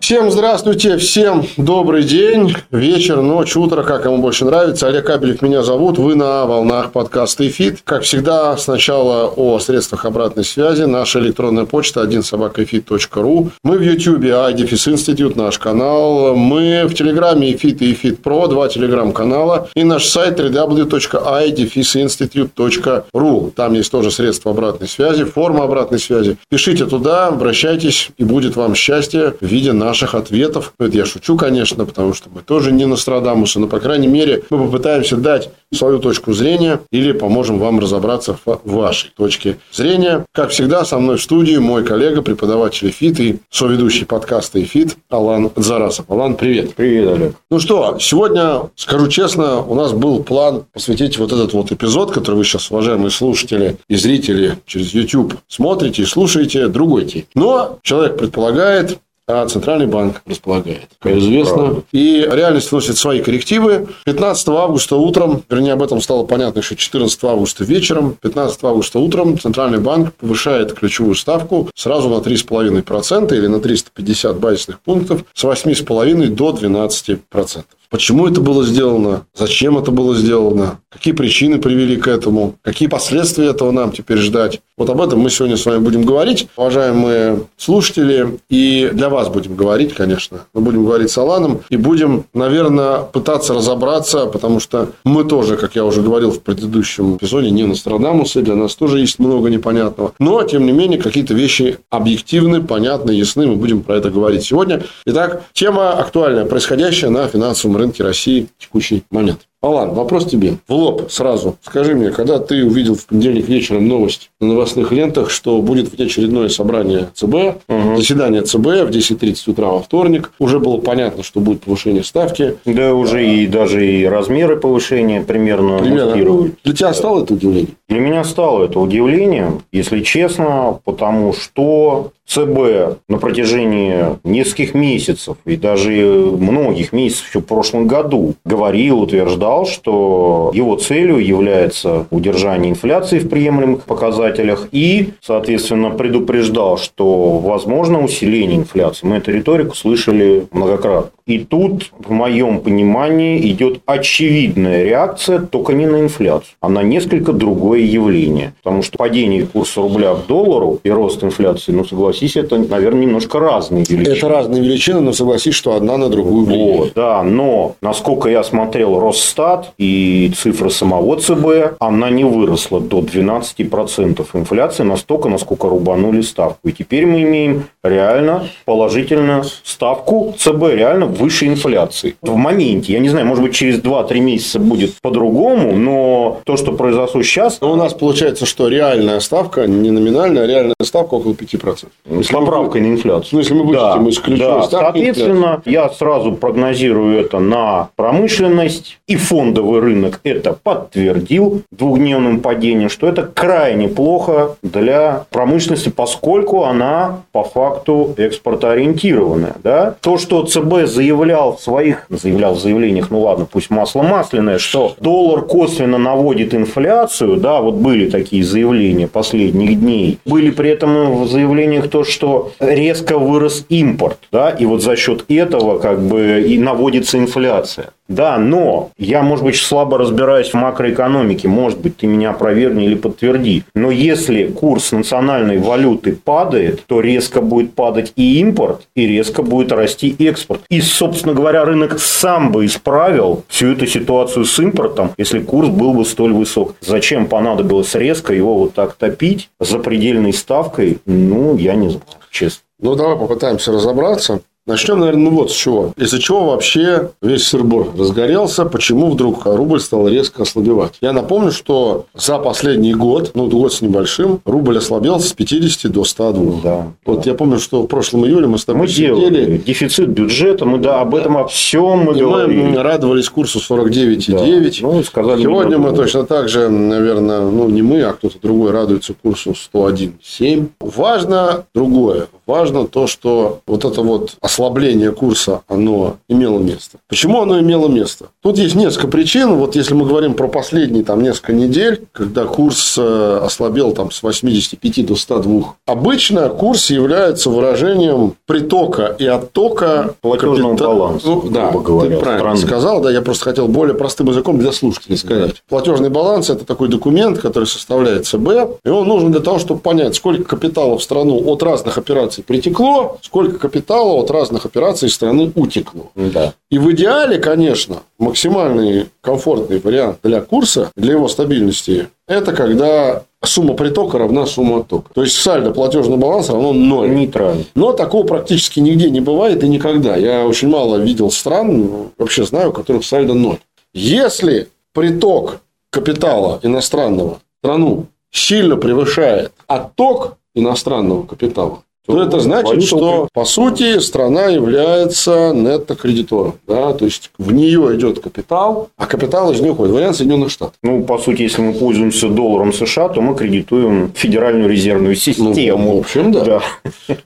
Всем здравствуйте, всем добрый день, вечер, ночь, утро, как кому больше нравится. Олег Кабелев меня зовут, вы на волнах подкаста «Эфит». Как всегда, сначала о средствах обратной связи. Наша электронная почта 1собакаэфит.ру. Мы в Ютьюбе Айдифис Институт, наш канал. Мы в Телеграме «Эфит» и «Эфит Про», два телеграм-канала. И наш сайт www.idfisinstitute.ru. Там есть тоже средства обратной связи, форма обратной связи. Пишите туда, обращайтесь, и будет вам счастье в виде наших наших ответов. Это я шучу, конечно, потому что мы тоже не Нострадамусы, но, по крайней мере, мы попытаемся дать свою точку зрения или поможем вам разобраться в вашей точке зрения. Как всегда, со мной в студии мой коллега, преподаватель ФИТ и соведущий подкаста ФИТ Алан Зарасов. Алан, привет. Привет, Олег. Ну что, сегодня, скажу честно, у нас был план посвятить вот этот вот эпизод, который вы сейчас, уважаемые слушатели и зрители через YouTube смотрите и слушаете, другой теме. Но человек предполагает, а Центральный банк располагает, как известно. И реальность вносит свои коррективы. 15 августа утром, вернее, об этом стало понятно еще 14 августа вечером, 15 августа утром Центральный банк повышает ключевую ставку сразу на 3,5% или на 350 базисных пунктов с 8,5% до 12%. Почему это было сделано? Зачем это было сделано? Какие причины привели к этому? Какие последствия этого нам теперь ждать? Вот об этом мы сегодня с вами будем говорить, уважаемые слушатели. И для вас будем говорить, конечно. Мы будем говорить с Аланом. И будем, наверное, пытаться разобраться, потому что мы тоже, как я уже говорил в предыдущем эпизоде, не Нострадамусы. Для нас тоже есть много непонятного. Но, тем не менее, какие-то вещи объективны, понятны, ясны. Мы будем про это говорить сегодня. Итак, тема актуальная, происходящая на финансовом рынке России в текущий момент. Алан, вопрос тебе. В лоб сразу. Скажи мне, когда ты увидел в понедельник вечером новость на новостных лентах, что будет очередное собрание ЦБ, угу. заседание ЦБ в 10.30 утра во вторник, уже было понятно, что будет повышение ставки. Да, уже и даже и размеры повышения примерно, примерно. Для тебя стало это удивление? Для меня стало это удивлением, если честно, потому что ЦБ на протяжении нескольких месяцев и даже многих месяцев еще в прошлом году говорил, утверждал, что его целью является удержание инфляции в приемлемых показателях и, соответственно, предупреждал, что возможно усиление инфляции. Мы эту риторику слышали многократно. И тут, в моем понимании, идет очевидная реакция только не на инфляцию, а на несколько другое явление. Потому что падение курса рубля к доллару и рост инфляции, ну, согласись, это, наверное, немножко разные величины. Это разные величины, но согласись, что одна на другую влияет. Вот, да, но, насколько я смотрел Росстат и цифры самого ЦБ, она не выросла до 12% инфляции настолько, насколько рубанули ставку. И теперь мы имеем реально положительную ставку ЦБ, реально выше инфляции. В моменте, я не знаю, может быть, через 2-3 месяца будет по-другому, но то, что произошло сейчас... Но у нас получается, что реальная ставка, не номинальная, а реальная ставка около 5%. С поправкой на инфляцию. Ну, если мы вычтем да, из ключевой да. ставки... Соответственно, я сразу прогнозирую это на промышленность, и фондовый рынок это подтвердил двухдневным падением, что это крайне плохо для промышленности, поскольку она по факту экспортоориентированная. Да? То, что ЦБ заявлял в своих, заявлял в заявлениях, ну ладно, пусть масло масляное, что доллар косвенно наводит инфляцию, да, вот были такие заявления последних дней. Были при этом в заявлениях то, что резко вырос импорт, да, и вот за счет этого как бы и наводится инфляция. Да, но я, может быть, слабо разбираюсь в макроэкономике. Может быть, ты меня опровергни или подтверди. Но если курс национальной валюты падает, то резко будет падать и импорт, и резко будет расти экспорт. И, собственно говоря, рынок сам бы исправил всю эту ситуацию с импортом, если курс был бы столь высок. Зачем понадобилось резко его вот так топить за предельной ставкой? Ну, я не знаю, честно. Ну, давай попытаемся разобраться. Начнем, наверное, ну вот с чего. Из-за чего вообще весь сырбор разгорелся, почему вдруг рубль стал резко ослабевать. Я напомню, что за последний год, ну, год с небольшим, рубль ослабел с 50 до 102. Да. Вот я помню, что в прошлом июле мы с тобой Мы сидели, делали дефицит бюджета, мы да, об этом, о всем мы и говорили. мы радовались курсу 49,9. Да. Ну, сказали Сегодня мы недорого. точно так же, наверное, ну не мы, а кто-то другой радуется курсу 101,7. Важно другое. Важно то, что вот это вот ослабление курса, оно имело место. Почему оно имело место? Тут есть несколько причин. Вот если мы говорим про последние там несколько недель, когда курс э, ослабел там с 85 до 102. Обычно курс является выражением притока и оттока Платежного капита- баланса, Ну, да, говоря, ты правильно страны. сказал, да, я просто хотел более простым языком для слушателей сказать. Платежный баланс – это такой документ, который составляет ЦБ, и он нужен для того, чтобы понять, сколько капитала в страну от разных операций притекло, сколько капитала от разных операций из страны утекло. Да. И в идеале, конечно, максимальный комфортный вариант для курса, для его стабильности, это когда сумма притока равна сумме оттока. То есть сальдо платежный баланс равно ноль. Нейтрально. Но такого практически нигде не бывает и никогда. Я очень мало видел стран, вообще знаю, у которых сальдо ноль. Если приток капитала иностранного страну сильно превышает отток иностранного капитала, то это значит, что по сути страна является нетто-кредитором. Да? То есть в нее идет капитал, а капитал из нее уходит. Вариант Соединенных Штатов. Ну, по сути, если мы пользуемся долларом США, то мы кредитуем Федеральную резервную систему. Ну, в общем, да. Да.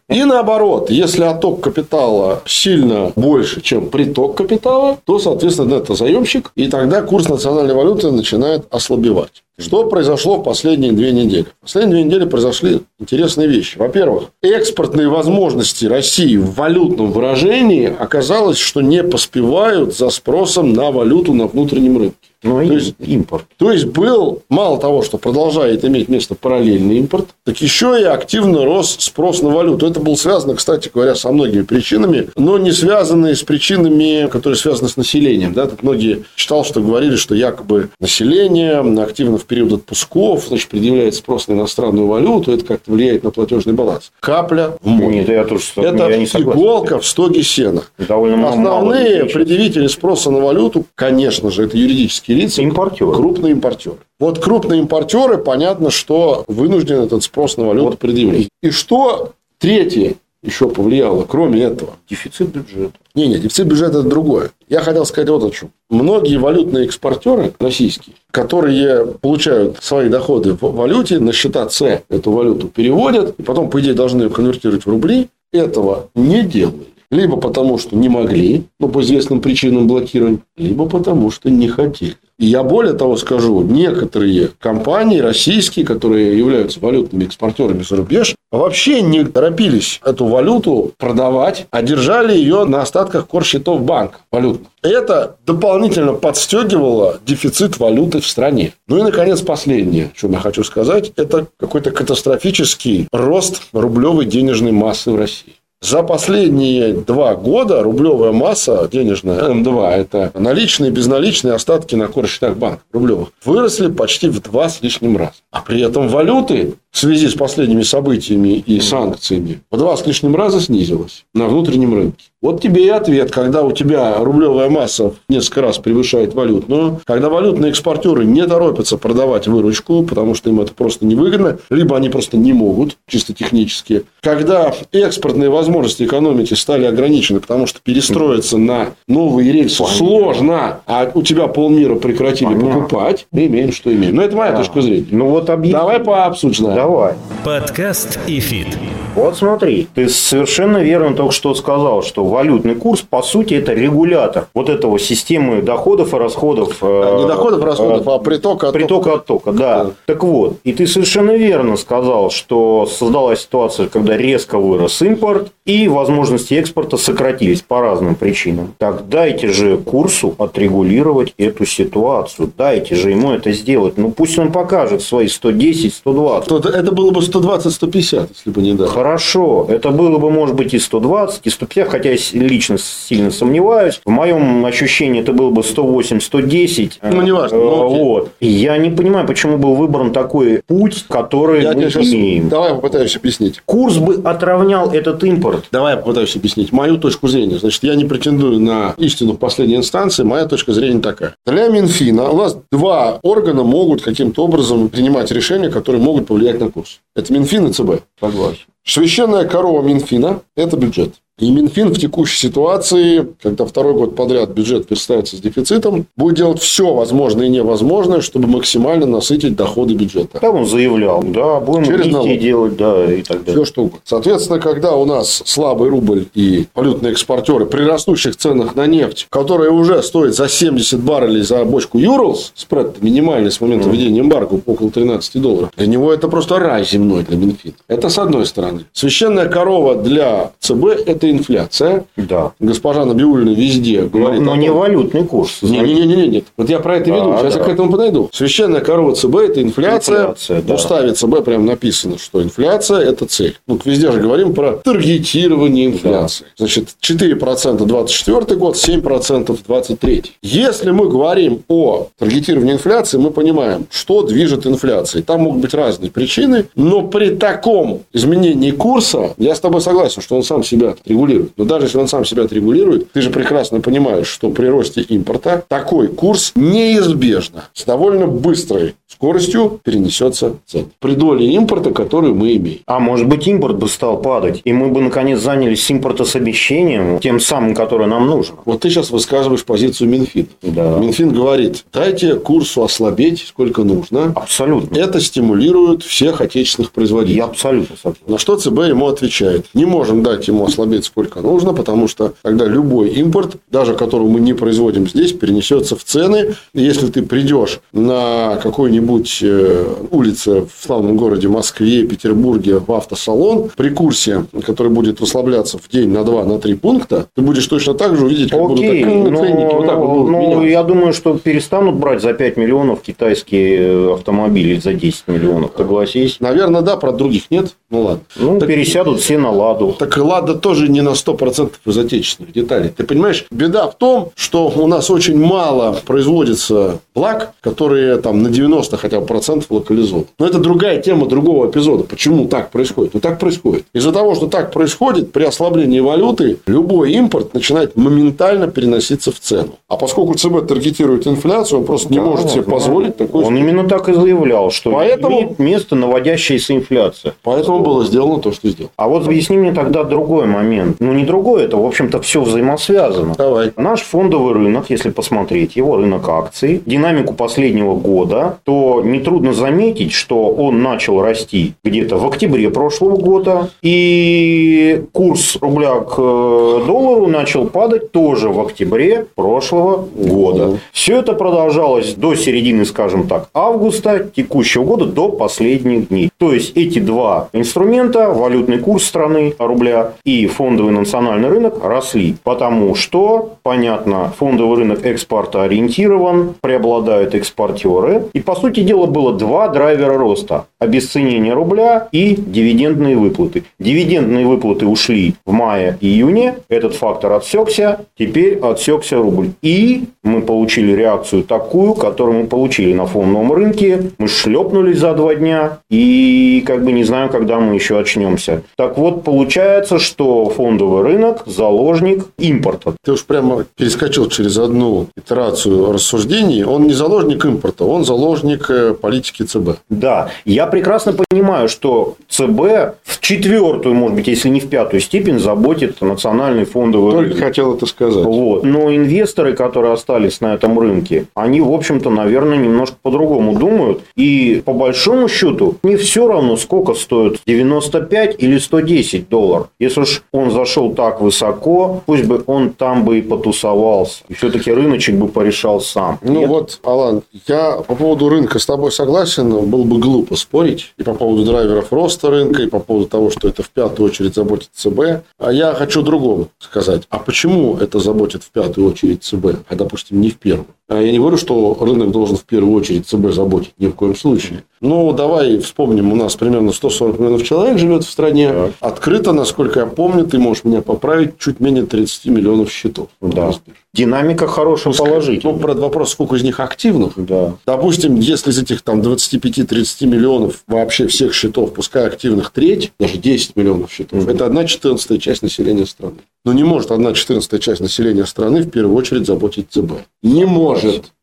И наоборот, если отток капитала сильно больше, чем приток капитала, то, соответственно, это заемщик, и тогда курс национальной валюты начинает ослабевать. Что произошло в последние две недели? В последние две недели произошли интересные вещи. Во-первых, экспортные возможности России в валютном выражении оказалось, что не поспевают за спросом на валюту на внутреннем рынке. Ну, То есть- импорт. То есть был мало того, что продолжает иметь место параллельный импорт, так еще и активно рос спрос на валюту. Это было связано, кстати говоря, со многими причинами, но не связанные с причинами, которые связаны с населением. Да? Тут многие читал, что говорили, что якобы население активно в период отпусков значит, предъявляет спрос на иностранную валюту, это как-то влияет на платежный баланс. Капля в море. Нет, я тоже Это я не согласен. иголка в стоге сена. Довольно мало Основные встречается. предъявители спроса на валюту, конечно же, это юридические лица, Импортеры. крупные импортеры. Вот крупные импортеры, понятно, что вынуждены этот спрос на валюту Вот. предъявлять. И что третье еще повлияло, кроме этого? Дефицит бюджета. Не, не, дефицит бюджета – это другое. Я хотел сказать вот о чем. Многие валютные экспортеры российские, которые получают свои доходы в валюте, на счета С эту валюту переводят, и потом, по идее, должны ее конвертировать в рубли, этого не делали. Либо потому, что не могли, ну, по известным причинам блокирования, либо потому, что не хотели. И я более того скажу, некоторые компании российские, которые являются валютными экспортерами за рубеж, вообще не торопились эту валюту продавать, а держали ее на остатках корсчетов банка валютных. Это дополнительно подстегивало дефицит валюты в стране. Ну и, наконец, последнее, что я хочу сказать, это какой-то катастрофический рост рублевой денежной массы в России. За последние два года рублевая масса денежная, М2, это наличные безналичные остатки на корсчетах банков рублевых, выросли почти в два с лишним раз. А при этом валюты в связи с последними событиями и санкциями в два с лишним раза снизилась на внутреннем рынке. Вот тебе и ответ, когда у тебя рублевая масса в несколько раз превышает валютную, когда валютные экспортеры не торопятся продавать выручку, потому что им это просто невыгодно, либо они просто не могут, чисто технически, когда экспортные возможности экономики стали ограничены, потому что перестроиться на новые рельсы сложно, а у тебя полмира прекратили Понятно. покупать, мы имеем, что имеем. Но это моя точка зрения. Ну вот объясни. Давай пообсуждаем. Давай. Подкаст и фит. Вот смотри, ты совершенно верно только что сказал, что валютный курс, по сути, это регулятор вот этого системы доходов и расходов. э, Не доходов, расходов, э, а притока. оттока. Притока оттока, да. Так вот, и ты совершенно верно сказал, что создалась ситуация, когда резко вырос импорт, и возможности экспорта сократились по разным причинам. Так дайте же курсу отрегулировать эту ситуацию. Дайте же ему это сделать. Ну, пусть он покажет свои 110, 120. То Это было бы 120-150, если бы не дали. Хорошо, это было бы, может быть, и 120, и 150, хотя я лично сильно сомневаюсь. В моем ощущении это было бы 108, 110. Ну, неважно. Ну, вот. Я не понимаю, почему был выбран такой путь, который я мы сейчас... имеем. Давай попытаюсь объяснить. Курс бы отравнял этот импорт. Давай я попытаюсь объяснить мою точку зрения. Значит, я не претендую на истину в последней инстанции. Моя точка зрения такая. Для Минфина у нас два органа могут каким-то образом принимать решения, которые могут повлиять на курс. Это Минфин и ЦБ. Согласен. Священная корова Минфина – это бюджет. И Минфин в текущей ситуации, когда второй год подряд бюджет представится с дефицитом, будет делать все возможное и невозможное, чтобы максимально насытить доходы бюджета. Да, он заявлял, да, будем Через налог. делать, да, и так далее. Все что угодно. Соответственно, когда у нас слабый рубль и валютные экспортеры при растущих ценах на нефть, которая уже стоит за 70 баррелей за бочку Юрлс, спред минимальный с момента введения эмбарго около 13 долларов, для него это просто рай земной для Минфина. Это с одной стороны. Священная корова для ЦБ – это инфляция. Да. Госпожа Набиулина везде Но, говорит но о не валютный курс. не-не-не, нет. Вот я про это Да, веду. Сейчас да. я к этому подойду. Священная корова ЦБ – это инфляция. Инфляция, В да. уставе ЦБ прям написано, что инфляция – это цель. Ну, везде же говорим про таргетирование инфляции. Значит, 4% 24 год, 7% 23. Если мы говорим о таргетировании инфляции, мы понимаем, что движет инфляцией. Там могут быть разные причины, но при таком изменении курса, я с тобой согласен, что он сам себя регулирует. Но даже если он сам себя отрегулирует, ты же прекрасно понимаешь, что при росте импорта такой курс неизбежно с довольно быстрой скоростью перенесется в цену. При доле импорта, которую мы имеем. А может быть, импорт бы стал падать, и мы бы наконец занялись импортособещением, тем самым, который нам нужен. Вот ты сейчас высказываешь позицию Минфина. Да. Минфин говорит, дайте курсу ослабеть сколько нужно. Абсолютно. Это стимулирует всех отечественных производителей. Я абсолютно согласен. На что ЦБ ему отвечает? Не можем дать ему ослабеть сколько нужно, потому что тогда любой импорт, даже которого мы не производим здесь, перенесется в цены. И Если ты придешь на какой-нибудь э, улице в славном городе Москве, Петербурге в автосалон, при курсе, который будет ослабляться в день на 2 на 3 пункта, ты будешь точно так же увидеть, как будут Окей, так- ну, ценники вот так вот будут ну, я думаю, что перестанут брать за 5 миллионов китайские э, автомобили за 10 миллионов, согласись. Наверное, да, про других нет. Ну ладно. Ну, Так- пересядут все на ладу. Так Лада тоже не на 100% из отечественных деталей. Ты понимаешь, беда в том, что у нас очень мало производится благ, которые там на 90 хотя бы процентов локализованы. Но это другая тема другого эпизода. Почему так происходит? Ну, так происходит. Из-за того, что так происходит, при ослаблении валюты любой импорт начинает моментально переноситься в цену. А поскольку ЦБ таргетирует инфляцию, он просто не Да, может себе да. позволить такой... Он именно так и заявлял, что Поэтому- имеет место наводящаяся инфляция. Поэтому было сделано то, что сделано. А вот объясни мне тогда другой момент. Ну, не другой, это, в общем-то, все взаимосвязано. Давай. Наш фондовый рынок, если посмотреть его рынок акций, динамику последнего года, то нетрудно заметить, что он начал расти где-то в октябре прошлого года, и курс рубля к э, доллару начал падать тоже в октябре прошлого года. Все это продолжалось до середины, скажем так, августа текущего года, до последних дней. То есть, эти два инструмента, валютный курс страны рубля и фондовый национальный рынок росли. Потому что, понятно, фондовый рынок экспорта ориентирован, преобладают экспортеры. И, по сути дела, было два драйвера роста. Обесценение рубля и дивидендные выплаты. Дивидендные выплаты ушли в мае-июне. Этот фактор отсекся. Теперь отсекся рубль. И мы получили реакцию такую, которую мы получили на фондовом рынке. Мы шлепнулись за два дня. И как бы не знаю, когда мы еще очнемся. Так вот, получается, что фондовый рынок – заложник импорта. Ты уж прямо перескочил через одну итерацию рассуждений. Он не заложник импорта, он заложник э, политики ЦБ. Да, я прекрасно понимаю, что ЦБ в четвертую, может быть, если не в пятую степень, заботит национальный фондовый Только рынок. хотел это сказать. Вот. Но инвесторы, которые остались на этом рынке, они, в общем-то, наверное, немножко по-другому думают. И по большому счету, не все равно, сколько стоит 95 или 110 долларов. Если уж он зашел так высоко, пусть бы он там бы и потусовался. И все-таки рыночек бы порешал сам. Ну Нет? вот, Алан, я по поводу рынка с тобой согласен, было бы глупо спорить. И по поводу драйверов роста рынка, и по поводу того, что это в пятую очередь заботит ЦБ. А я хочу другому сказать. А почему это заботит в пятую очередь ЦБ, а, допустим, не в первую? А я не говорю, что рынок должен в первую очередь ЦБ заботить, ни в коем случае. Ну, давай вспомним, у нас примерно 140 миллионов человек живет в стране. Так. Открыто, насколько я помню, ты можешь меня поправить, чуть менее 30 миллионов счетов. Да. Динамика хорошая, положительная. Ну, про вопрос, сколько из них активных. Да. Допустим, если из этих там 25-30 миллионов вообще всех счетов, пускай активных треть, даже 10 миллионов счетов, угу. это одна четырнадцатая часть населения страны. Но не может одна четырнадцатая часть населения страны в первую очередь заботить ЦБ. Не может.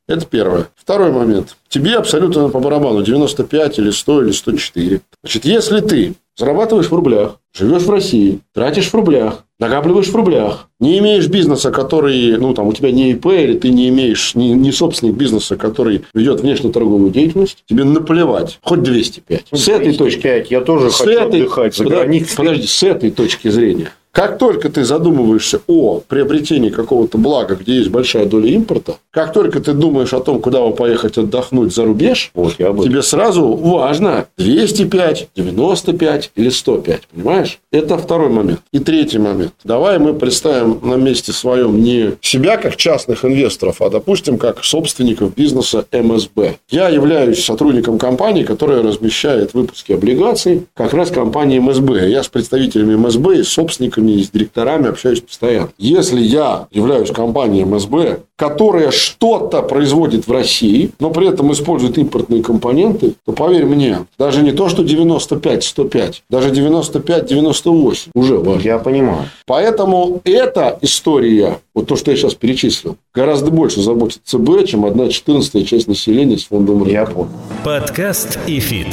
Это первое. Второй момент. Тебе абсолютно по барабану 95 или 100 или 104. Значит, если ты зарабатываешь в рублях, живешь в России, тратишь в рублях, накапливаешь в рублях, не имеешь бизнеса, который, ну, там, у тебя не ИП, или ты не имеешь, не, не собственник бизнеса, который ведет внешнеторговую деятельность, тебе наплевать, хоть 205. С этой точки. Я тоже с хочу этой, отдыхать за границей. Подожди, с этой точки зрения как только ты задумываешься о приобретении какого-то блага, где есть большая доля импорта, как только ты думаешь о том, куда бы поехать отдохнуть за рубеж, вот, я тебе сразу важно 205, 95 или 105, понимаешь? Это второй момент. И третий момент. Давай мы представим на месте своем не себя как частных инвесторов, а, допустим, как собственников бизнеса МСБ. Я являюсь сотрудником компании, которая размещает выпуски облигаций как раз компании МСБ. Я с представителями МСБ и собственниками директорами общаюсь постоянно. Если я являюсь компанией МСБ, которая что-то производит в России, но при этом использует импортные компоненты, то поверь мне, даже не то, что 95-105, даже 95-98 уже важно. Я понимаю. Поэтому эта история, вот то, что я сейчас перечислил, гораздо больше заботит ЦБ, чем одна четырнадцатая часть населения с фондом рынка. Я понял. Подкаст и фит.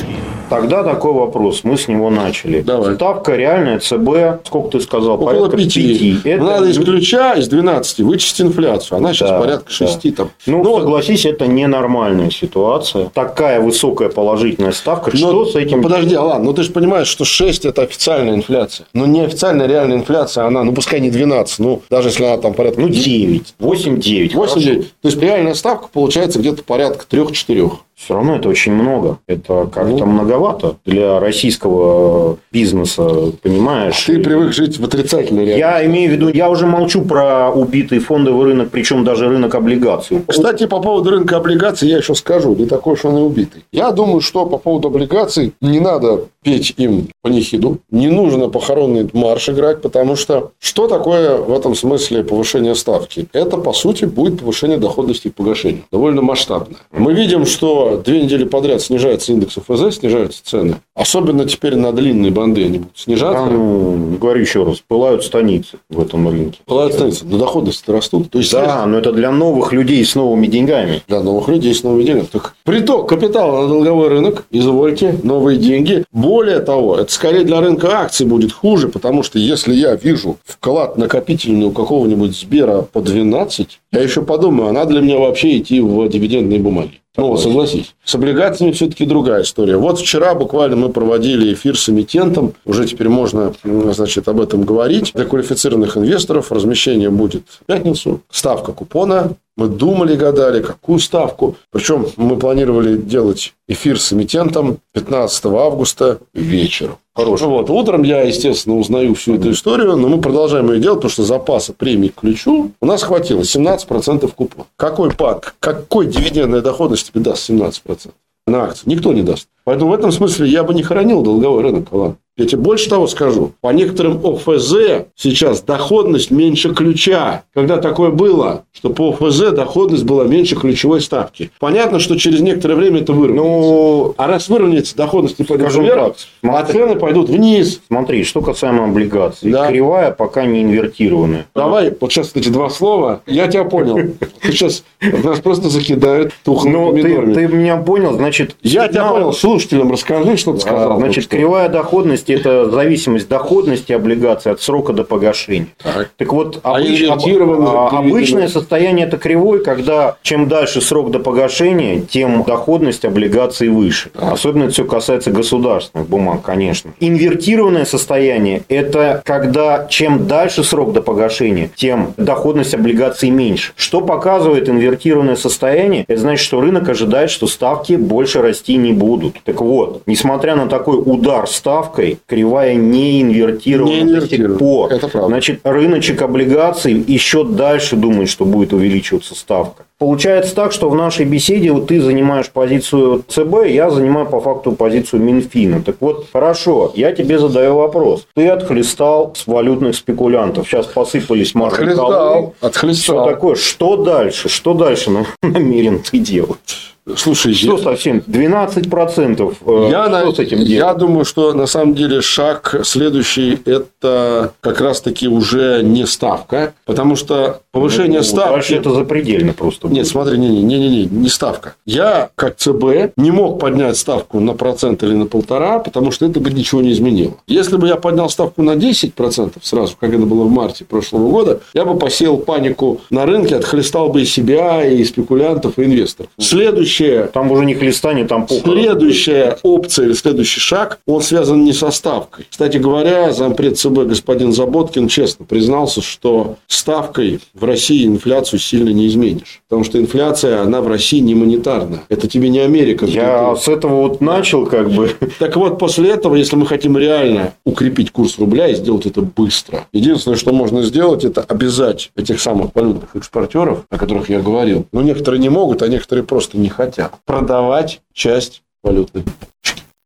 Тогда такой вопрос, мы с него начали. Давай. Ставка реальная ЦБ, сколько ты сказал, Около порядка 5. 5. Это... Надо из ключа, из 12 вычесть инфляцию. Она сейчас да, порядка 6. Да. Там. Ну, Но... согласись, это ненормальная ситуация. Такая высокая положительная ставка. Но, что с этим? Ну, подожди, Алан, ну ты же понимаешь, что 6 это официальная инфляция. Но неофициальная реальная инфляция, она, ну пускай не 12, ну даже если она там порядка... Ну 9, 8-9. 8-9. То есть реальная ставка получается где-то порядка 3-4. Все равно это очень много. Это как-то ну, многовато для российского бизнеса, понимаешь? Ты привык жить в отрицательной реальности. Я имею в виду, я уже молчу про убитый фондовый рынок, причем даже рынок облигаций. Кстати, по поводу рынка облигаций я еще скажу, не такой уж он и убитый. Я думаю, что по поводу облигаций не надо петь им панихиду, не нужно похоронный марш играть, потому что что такое в этом смысле повышение ставки? Это, по сути, будет повышение доходности и погашения. Довольно масштабное. Мы видим, что две недели подряд снижается индекс ФЗ, снижаются цены. Особенно теперь на длинные банды они будут снижаться. Ну, говорю еще раз, пылают станицы в этом рынке. Пылают станицы, но доходности растут. То есть, да, связь... но это для новых людей с новыми деньгами. Для новых людей с новыми деньгами. Так, приток капитала на долговой рынок, извольте, новые деньги. Более того, это скорее для рынка акций будет хуже, потому что если я вижу вклад накопительный у какого-нибудь Сбера по 12, я еще подумаю, а надо ли мне вообще идти в дивидендные бумаги. Ну, согласись. С облигациями все-таки другая история. Вот вчера буквально мы проводили эфир с эмитентом. Уже теперь можно, значит, об этом говорить. Для квалифицированных инвесторов размещение будет в пятницу. Ставка купона мы думали, гадали, какую ставку. Причем мы планировали делать эфир с эмитентом 15 августа вечером. Хорошо. Вот. Утром я, естественно, узнаю всю эту историю, но мы продолжаем ее делать, потому что запаса премий к ключу у нас хватило 17% купон. Какой пак, какой дивидендная доходность тебе даст 17% на акцию? Никто не даст. Поэтому в этом смысле я бы не хоронил долговой рынок, Алан. Я тебе больше того скажу. По некоторым ОФЗ сейчас доходность меньше ключа. Когда такое было, что по ОФЗ доходность была меньше ключевой ставки. Понятно, что через некоторое время это выровняется. Ну, а раз выровняется, доходность не пойдет вверх, а цены пойдут вниз. Смотри, что касаемо облигаций. Да. Кривая пока не инвертированная. Давай, вот сейчас эти два слова. Я тебя понял. Сейчас нас просто закидают тухлыми ну. Ты, ты меня понял, значит... Я тебя понял. Слушателям расскажи, что ты сказал. Значит, кривая доходность доходности – это зависимость доходности облигаций от срока до погашения. Так, так вот, а обыч... а, обычное состояние – это кривой, когда чем дальше срок до погашения, тем доходность облигаций выше. Так. Особенно это все касается государственных бумаг, конечно. Инвертированное состояние – это когда чем дальше срок до погашения, тем доходность облигаций меньше. Что показывает инвертированное состояние? Это значит, что рынок ожидает, что ставки больше расти не будут. Так вот, несмотря на такой удар ставкой, кривая не инвертирована не до сих пор. Это правда. Значит, рыночек облигаций еще дальше думает, что будет увеличиваться ставка. Получается так, что в нашей беседе вот ты занимаешь позицию ЦБ, я занимаю по факту позицию Минфина. Так вот, хорошо, я тебе задаю вопрос. Ты отхлестал с валютных спекулянтов. Сейчас посыпались Отхлестал, отхлестал. Все такое. Что дальше? Что дальше намерен ты делать? Слушай, что я... совсем? 12 процентов. Э, я, что на... с этим делать? Я думаю, что на самом деле шаг следующий – это как раз-таки уже не ставка, потому что повышение ну, ставки… Дальше это запредельно просто. Нет, смотри, не, не, не, не, не ставка. Я, как ЦБ, не мог поднять ставку на процент или на полтора, потому что это бы ничего не изменило. Если бы я поднял ставку на 10 процентов сразу, как это было в марте прошлого года, я бы посеял панику на рынке, отхлестал бы и себя, и спекулянтов, и инвесторов. Следующая... Там уже не хлестание, там похорон. Следующая опция или следующий шаг, он связан не со ставкой. Кстати говоря, зампред ЦБ господин Заботкин честно признался, что ставкой в России инфляцию сильно не изменишь. Потому что инфляция, она в России не монетарная. Это тебе не Америка. Я с этого вот начал как бы. Так вот, после этого, если мы хотим реально укрепить курс рубля и сделать это быстро, единственное, что можно сделать, это обязать этих самых валютных экспортеров, о которых я говорил. Но некоторые не могут, а некоторые просто не хотят продавать часть валютной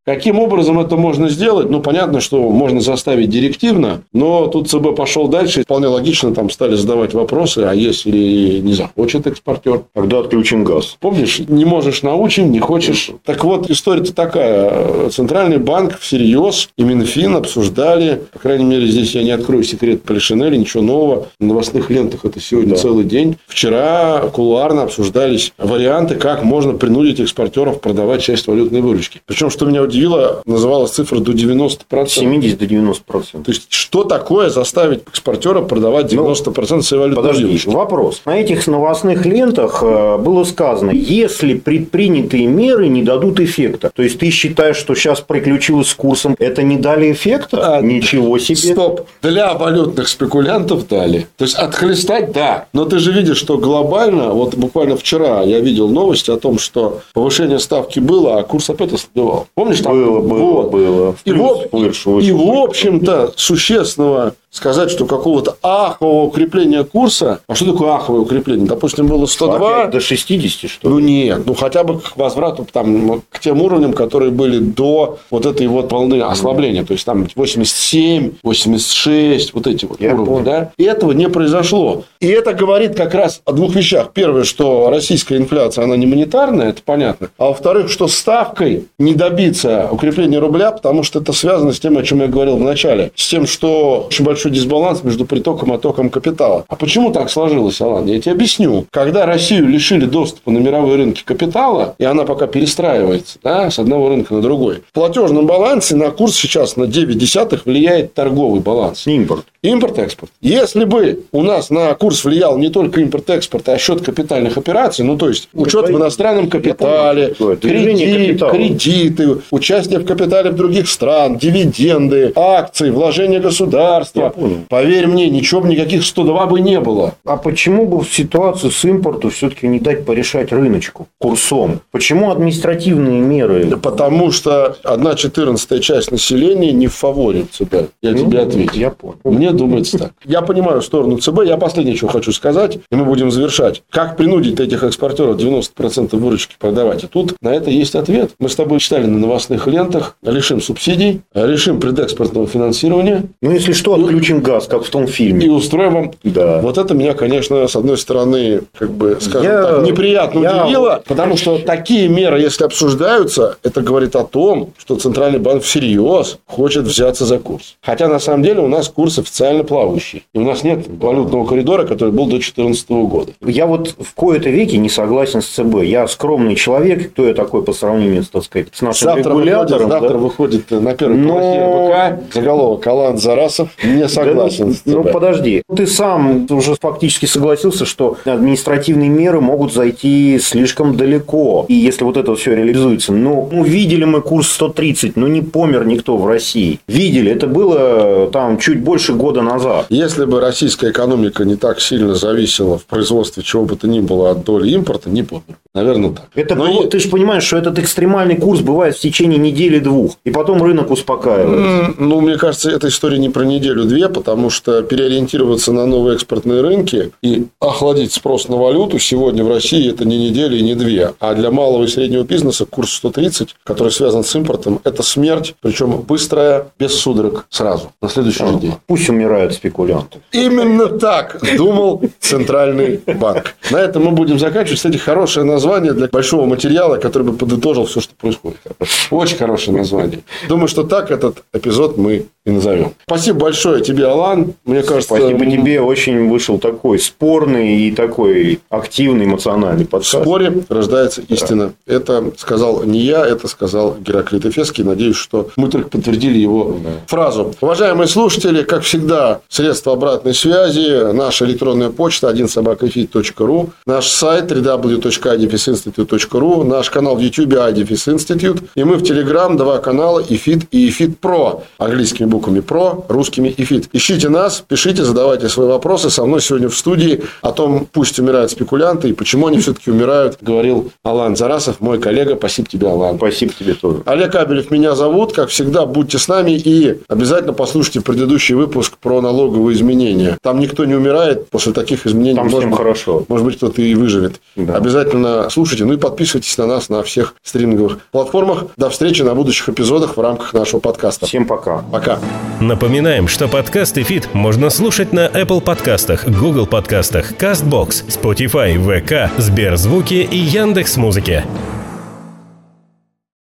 Каким образом это можно сделать? Ну, понятно, что можно заставить директивно, но тут ЦБ пошел дальше. Вполне логично там стали задавать вопросы, а если не захочет экспортер? Когда отключен газ? Помнишь, не можешь научим, не хочешь. Так вот, история-то такая. Центральный банк всерьез и Минфин обсуждали, по крайней мере, здесь я не открою секрет Полишинеля, ничего нового. В новостных лентах это сегодня да. целый день. Вчера кулуарно обсуждались варианты, как можно принудить экспортеров продавать часть валютной выручки. Причем, что меня удивило, называлась цифра до 90%. 70 до 90%. То есть, что такое заставить экспортера продавать 90% ну, своей валюты? Подожди, вопрос. На этих новостных лентах э, было сказано, если предпринятые меры не дадут эффекта. То есть, ты считаешь, что сейчас приключилось с курсом, это не дали эффекта? А, Ничего себе. Стоп. Для валютных спекулянтов дали. То есть, отхлестать – да. Но ты же видишь, что глобально, вот буквально вчера я видел новости о том, что повышение ставки было, а курс опять ослабевал. Помнишь, там было, было, вот. было. И, в, и в общем-то существенного сказать, что какого-то ахового укрепления курса, а что такое аховое укрепление? Допустим, было 102. Опять до 60, что ли? Ну, нет. Ну, хотя бы к возврату там, к тем уровням, которые были до вот этой вот волны ослабления. То есть, там 87, 86, вот эти вот Я уровни. Понял. Да? И этого не произошло. И это говорит как раз о двух вещах. Первое, что российская инфляция, она не монетарная, это понятно. А во-вторых, что ставкой не добиться укрепления рубля, потому что это связано с тем, о чем я говорил в начале. С тем, что очень большой большой дисбаланс между притоком и оттоком капитала. А почему так сложилось, Алан? Я тебе объясню. Когда Россию лишили доступа на мировые рынки капитала, и она пока перестраивается да, с одного рынка на другой, в платежном балансе на курс сейчас на 9 десятых влияет торговый баланс. Импорт. Импорт-экспорт. Если бы у нас на курс влиял не только импорт-экспорт, а счет капитальных операций, ну, то есть, учет в иностранном капитале, кредит, кредиты, участие в капитале в других стран, дивиденды, акции, вложения государства, понял. Поверь мне, ничего бы никаких 102 бы не было. А почему бы в ситуацию с импортом все-таки не дать порешать рыночку курсом? Почему административные меры? Да потому что одна четырнадцатая часть населения не в фаворе ЦБ. Я ну, тебе ответил. Я понял. Мне думается так. Я понимаю сторону ЦБ. Я последнее, что хочу сказать, и мы будем завершать. Как принудить этих экспортеров 90% выручки продавать? И тут на это есть ответ. Мы с тобой читали на новостных лентах. Лишим субсидий, решим предэкспортного финансирования. Ну, если что, отключим включим газ, как в том фильме. И устроим вам. Да. Вот это меня, конечно, с одной стороны, как бы, скажем я... так, неприятно я... удивило, потому что такие меры, если обсуждаются, это говорит о том, что Центральный банк всерьез хочет взяться за курс. Хотя, на самом деле, у нас курс официально плавающий. И у нас нет валютного коридора, который был до 2014 года. Я вот в кои-то веке не согласен с ЦБ. Я скромный человек. Кто я такой по сравнению, так сказать, с нашим завтра регулятором? Выходит, завтра выходит на первом Но... РБК заголовок Алан Зарасов не согласен. Ну, подожди. Ты сам уже фактически согласился, что административные меры могут зайти слишком далеко. И если вот это все реализуется. Ну, ну, видели мы курс 130, ну, не помер никто в России. Видели. Это было там чуть больше года назад. Если бы российская экономика не так сильно зависела в производстве чего бы то ни было от доли импорта, не помер. Наверное, так. Это Но было, и... Ты же понимаешь, что этот экстремальный курс бывает в течение недели-двух. И потом рынок успокаивается. Ну, мне кажется, эта история не про неделю-две себе, потому что переориентироваться на новые экспортные рынки и охладить спрос на валюту сегодня в России это не неделя и не две. А для малого и среднего бизнеса курс 130, который связан с импортом, это смерть, причем быстрая, без судорог сразу, на следующий же день. Пусть умирают спекулянты. Именно так думал Центральный банк. На этом мы будем заканчивать. Кстати, хорошее название для большого материала, который бы подытожил все, что происходит. Очень хорошее название. Думаю, что так этот эпизод мы и назовем. Спасибо большое тебе, Алан. Мне кажется... Спасибо тебе. Очень вышел такой спорный и такой активный, эмоциональный подкаст. В споре рождается истина. Да. Это сказал не я, это сказал Гераклит Эфеский. Надеюсь, что мы только подтвердили его да. фразу. Уважаемые слушатели, как всегда, средства обратной связи, наша электронная почта 1 собакафит.ру, наш сайт www.idfisinstitute.ru, наш канал в YouTube iDefis Institute, и мы в Telegram два канала EFIT и EFIT Pro английскими буквами Pro, русскими ИФИТ. Ищите нас, пишите, задавайте свои вопросы. Со мной сегодня в студии о том, пусть умирают спекулянты и почему они все-таки умирают, говорил Алан Зарасов, мой коллега. Спасибо тебе, Алан. Спасибо тебе тоже. Олег Абелев меня зовут. Как всегда, будьте с нами и обязательно послушайте предыдущий выпуск про налоговые изменения. Там никто не умирает после таких изменений. Там может, всем хорошо. Может быть, кто-то и выживет. Да. Обязательно слушайте. Ну и подписывайтесь на нас на всех стриминговых платформах. До встречи на будущих эпизодах в рамках нашего подкаста. Всем пока. Пока. Напоминаем, что подкасты «Фит» можно слушать на Apple подкастах, Google подкастах, CastBox, Spotify, VK, Сберзвуки и Яндекс.Музыке.